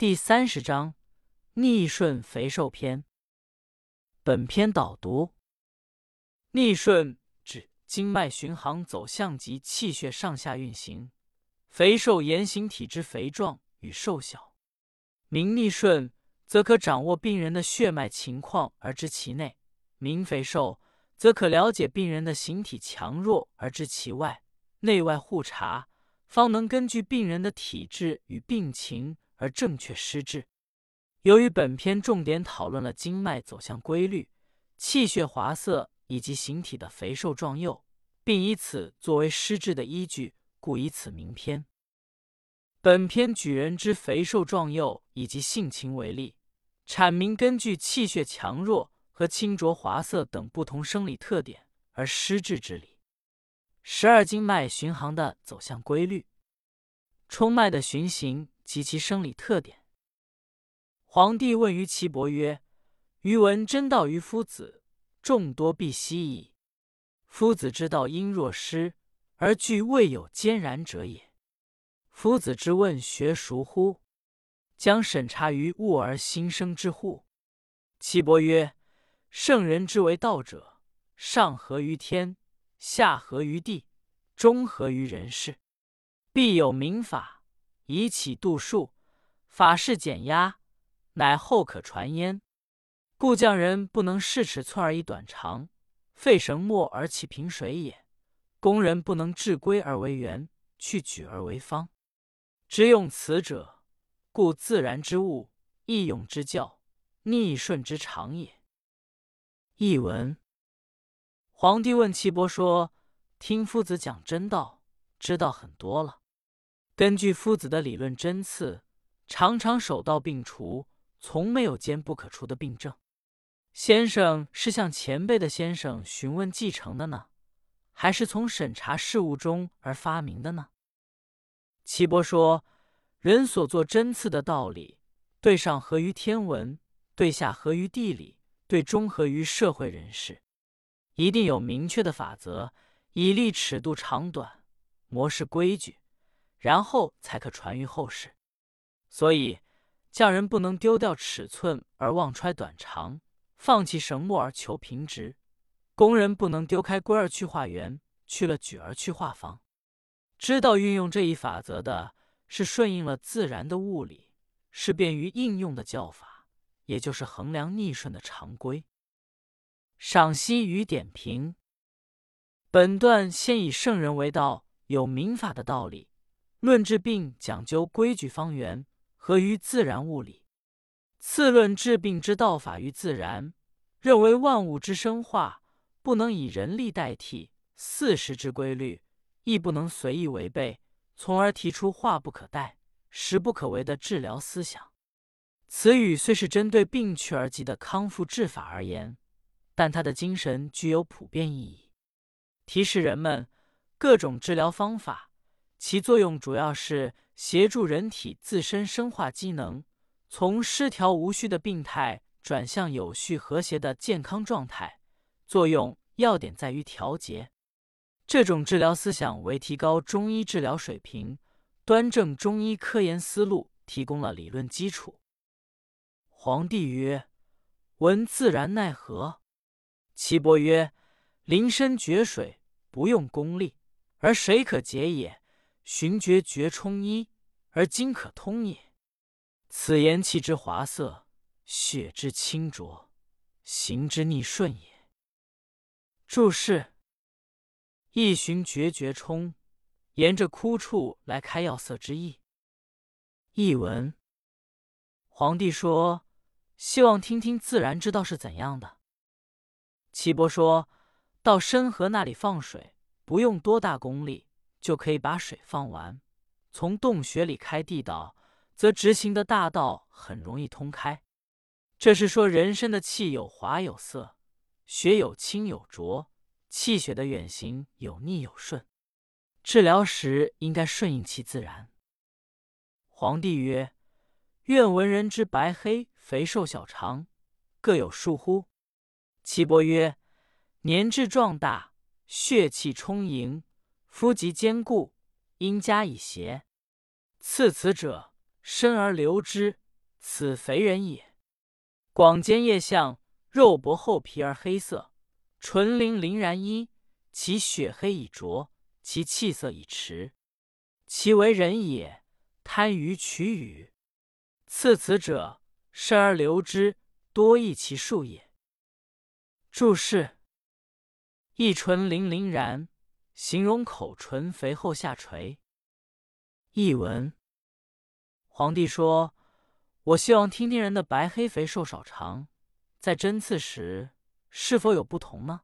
第三十章逆顺肥瘦篇。本篇导读：逆顺指经脉循行走向及气血上下运行；肥瘦言行体之肥壮与瘦小。名逆顺，则可掌握病人的血脉情况而知其内；名肥瘦，则可了解病人的形体强弱而知其外。内外互查，方能根据病人的体质与病情。而正确施治。由于本篇重点讨论了经脉走向规律、气血滑色以及形体的肥瘦壮幼，并以此作为施治的依据，故以此名篇。本篇举人之肥瘦壮幼以及性情为例，阐明根据气血强弱和清浊滑色等不同生理特点而施治之理。十二经脉巡航的走向规律，冲脉的循行。及其生理特点。皇帝问于岐伯曰：“余闻真道于夫子，众多必希矣。夫子之道因若失，而具未有坚然者也。夫子之问学孰乎？将审查于物而心生之乎？”岐伯曰：“圣人之为道者，上合于天，下合于地，中合于人事，必有明法。”以起度数，法式减压，乃后可传焉。故匠人不能视尺寸而以短长，废绳墨而起平水也。工人不能治规而为圆，去举而为方。知用此者，故自然之物，易用之教，逆顺之常也。译文：皇帝问岐伯说：“听夫子讲真道，知道很多了。”根据夫子的理论针刺，常常手到病除，从没有坚不可除的病症。先生是向前辈的先生询问继承的呢，还是从审查事物中而发明的呢？岐伯说：“人所做针刺的道理，对上合于天文，对下合于地理，对中合于社会人士，一定有明确的法则，以立尺度长短、模式规矩。”然后才可传于后世，所以匠人不能丢掉尺寸而忘揣短长，放弃绳墨而求平直；工人不能丢开规儿去画圆，去了矩而去画方。知道运用这一法则的，是顺应了自然的物理，是便于应用的教法，也就是衡量逆顺的常规。赏析与点评：本段先以圣人为道，有民法的道理。论治病讲究规矩方圆，合于自然物理。次论治病之道法于自然，认为万物之生化不能以人力代替，四时之规律亦不能随意违背，从而提出化不可代、时不可为的治疗思想。此语虽是针对病去而疾的康复治法而言，但它的精神具有普遍意义，提示人们各种治疗方法。其作用主要是协助人体自身生化机能从失调无序的病态转向有序和谐的健康状态。作用要点在于调节。这种治疗思想为提高中医治疗水平、端正中医科研思路提供了理论基础。皇帝曰：“闻自然奈何？”岐伯曰：“临深绝水，不用功力，而水可解也。”寻绝绝冲一，而今可通也。此言气之华色，血之清浊，行之逆顺也。注释：一寻绝绝冲，沿着枯处来开药色之意。译文：皇帝说，希望听听自然之道是怎样的。岐伯说到深河那里放水，不用多大功力。就可以把水放完，从洞穴里开地道，则直行的大道很容易通开。这是说人身的气有滑有色，血有清有浊，气血的远行有逆有顺，治疗时应该顺应其自然。皇帝曰：“愿闻人之白黑、肥瘦、小长，各有数乎？”岐伯曰：“年至壮大，血气充盈。”夫极坚固，应加以邪。次此者，深而留之，此肥人也。广肩腋相，肉薄厚皮而黑色，唇鳞鳞然一，其血黑以浊，其气色以迟。其为人也，贪于取与。刺此者，生而留之，多益其数也。注释：一唇鳞鳞然，形容口唇肥厚下垂。译文：皇帝说：“我希望听听人的白黑肥瘦少长，在针刺时是否有不同呢？”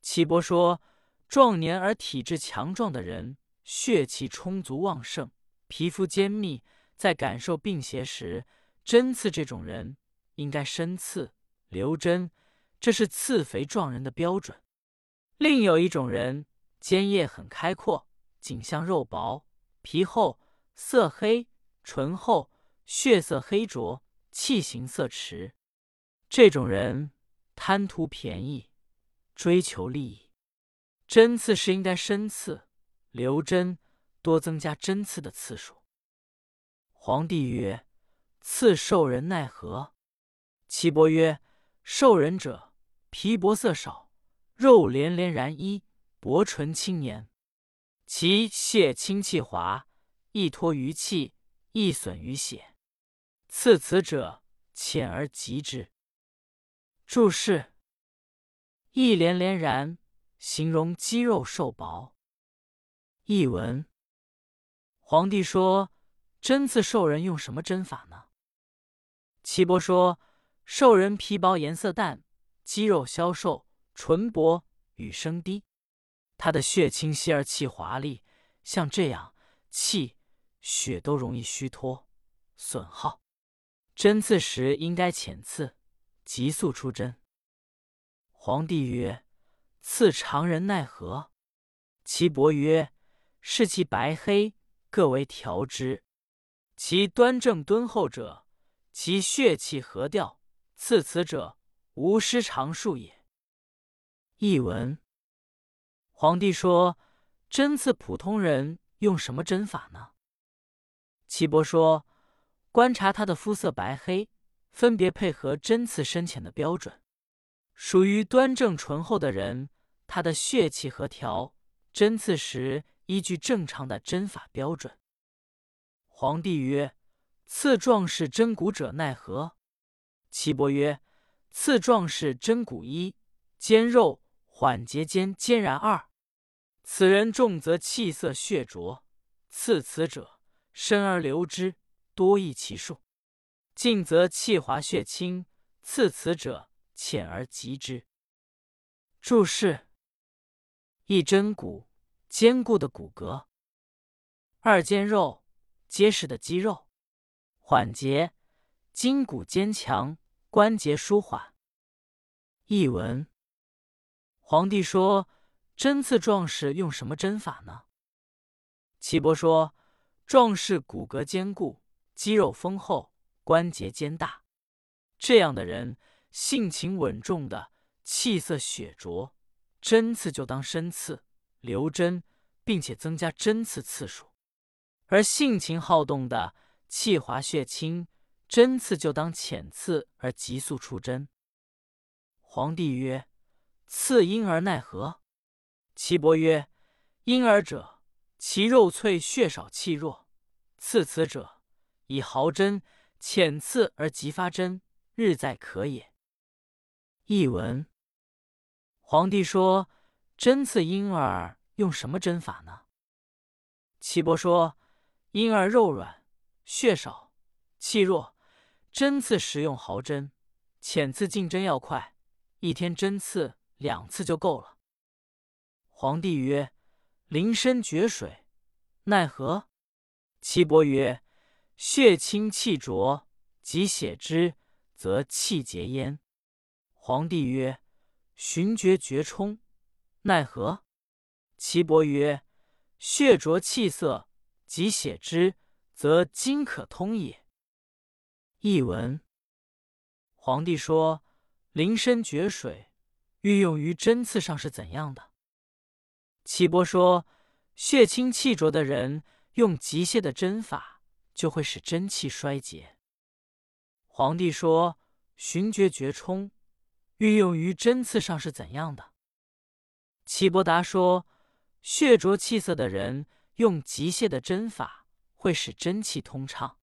岐伯说：“壮年而体质强壮的人。”血气充足旺盛，皮肤坚密，在感受病邪时，针刺这种人应该深刺留针，这是刺肥壮人的标准。另有一种人，肩叶很开阔，颈项肉薄，皮厚，色黑，唇厚，血色黑浊，气形色迟。这种人贪图便宜，追求利益，针刺是应该深刺。留针多增加针刺的次数。皇帝曰：“刺兽人奈何？”岐伯曰：“兽人者，皮薄色少，肉连连然一，薄唇轻言，其血清气滑，易脱于气，易损于血。刺此者，浅而急之。”注释：一连连然，形容肌肉瘦薄。译文：皇帝说：“针刺兽人用什么针法呢？”岐伯说：“兽人皮薄，颜色淡，肌肉消瘦，唇薄，语声低。他的血清晰而气华丽，像这样，气血都容易虚脱损耗。针刺时应该浅刺，急速出针。”皇帝曰：“刺常人奈何？”岐伯曰：视其白黑，各为调之。其端正敦厚者，其血气和调，刺此者，无失常数也。译文：皇帝说：“针刺普通人用什么针法呢？”岐伯说：“观察他的肤色白黑，分别配合针刺深浅的标准。属于端正醇厚的人，他的血气和调，针刺时。”依据正常的针法标准。皇帝曰：“刺壮士针骨者奈何？”岐伯曰：“刺壮士针骨一，坚肉缓结间坚然二。此人重则气色血浊，刺此者深而留之，多益其数；近则气滑血清，刺此者浅而急之。”注释：一针骨。坚固的骨骼，二坚肉，结实的肌肉，缓结，筋骨坚强，关节舒缓。译文：皇帝说：“针刺壮士用什么针法呢？”岐伯说：“壮士骨骼坚固，肌肉丰厚，关节坚大，这样的人性情稳重的，气色血浊，针刺就当深刺。”留针，并且增加针刺次数；而性情好动的，气滑血清，针刺就当浅刺而急速出针。皇帝曰：“刺婴儿奈何？”岐伯曰：“婴儿者，其肉脆，血少，气弱。刺此者，以毫针浅刺而急发针，日在可也。”译文：皇帝说。针刺婴儿用什么针法呢？岐伯说：“婴儿肉软，血少，气弱，针刺时用毫针，浅刺进针要快，一天针刺两次就够了。”皇帝曰：“临深绝水，奈何？”岐伯曰：“血清气浊，及血之，则气结焉。”皇帝曰：“寻绝绝冲。”奈何？岐伯曰：“血浊气色，及血之，则津可通也。”译文：皇帝说：“临深绝水，运用于针刺上是怎样的？”岐伯说：“血清气浊的人，用极泻的针法，就会使真气衰竭。皇帝说：“寻绝绝冲运用于针刺上是怎样的？”岐伯达说：“血浊气涩的人用极泻的针法，会使真气通畅。”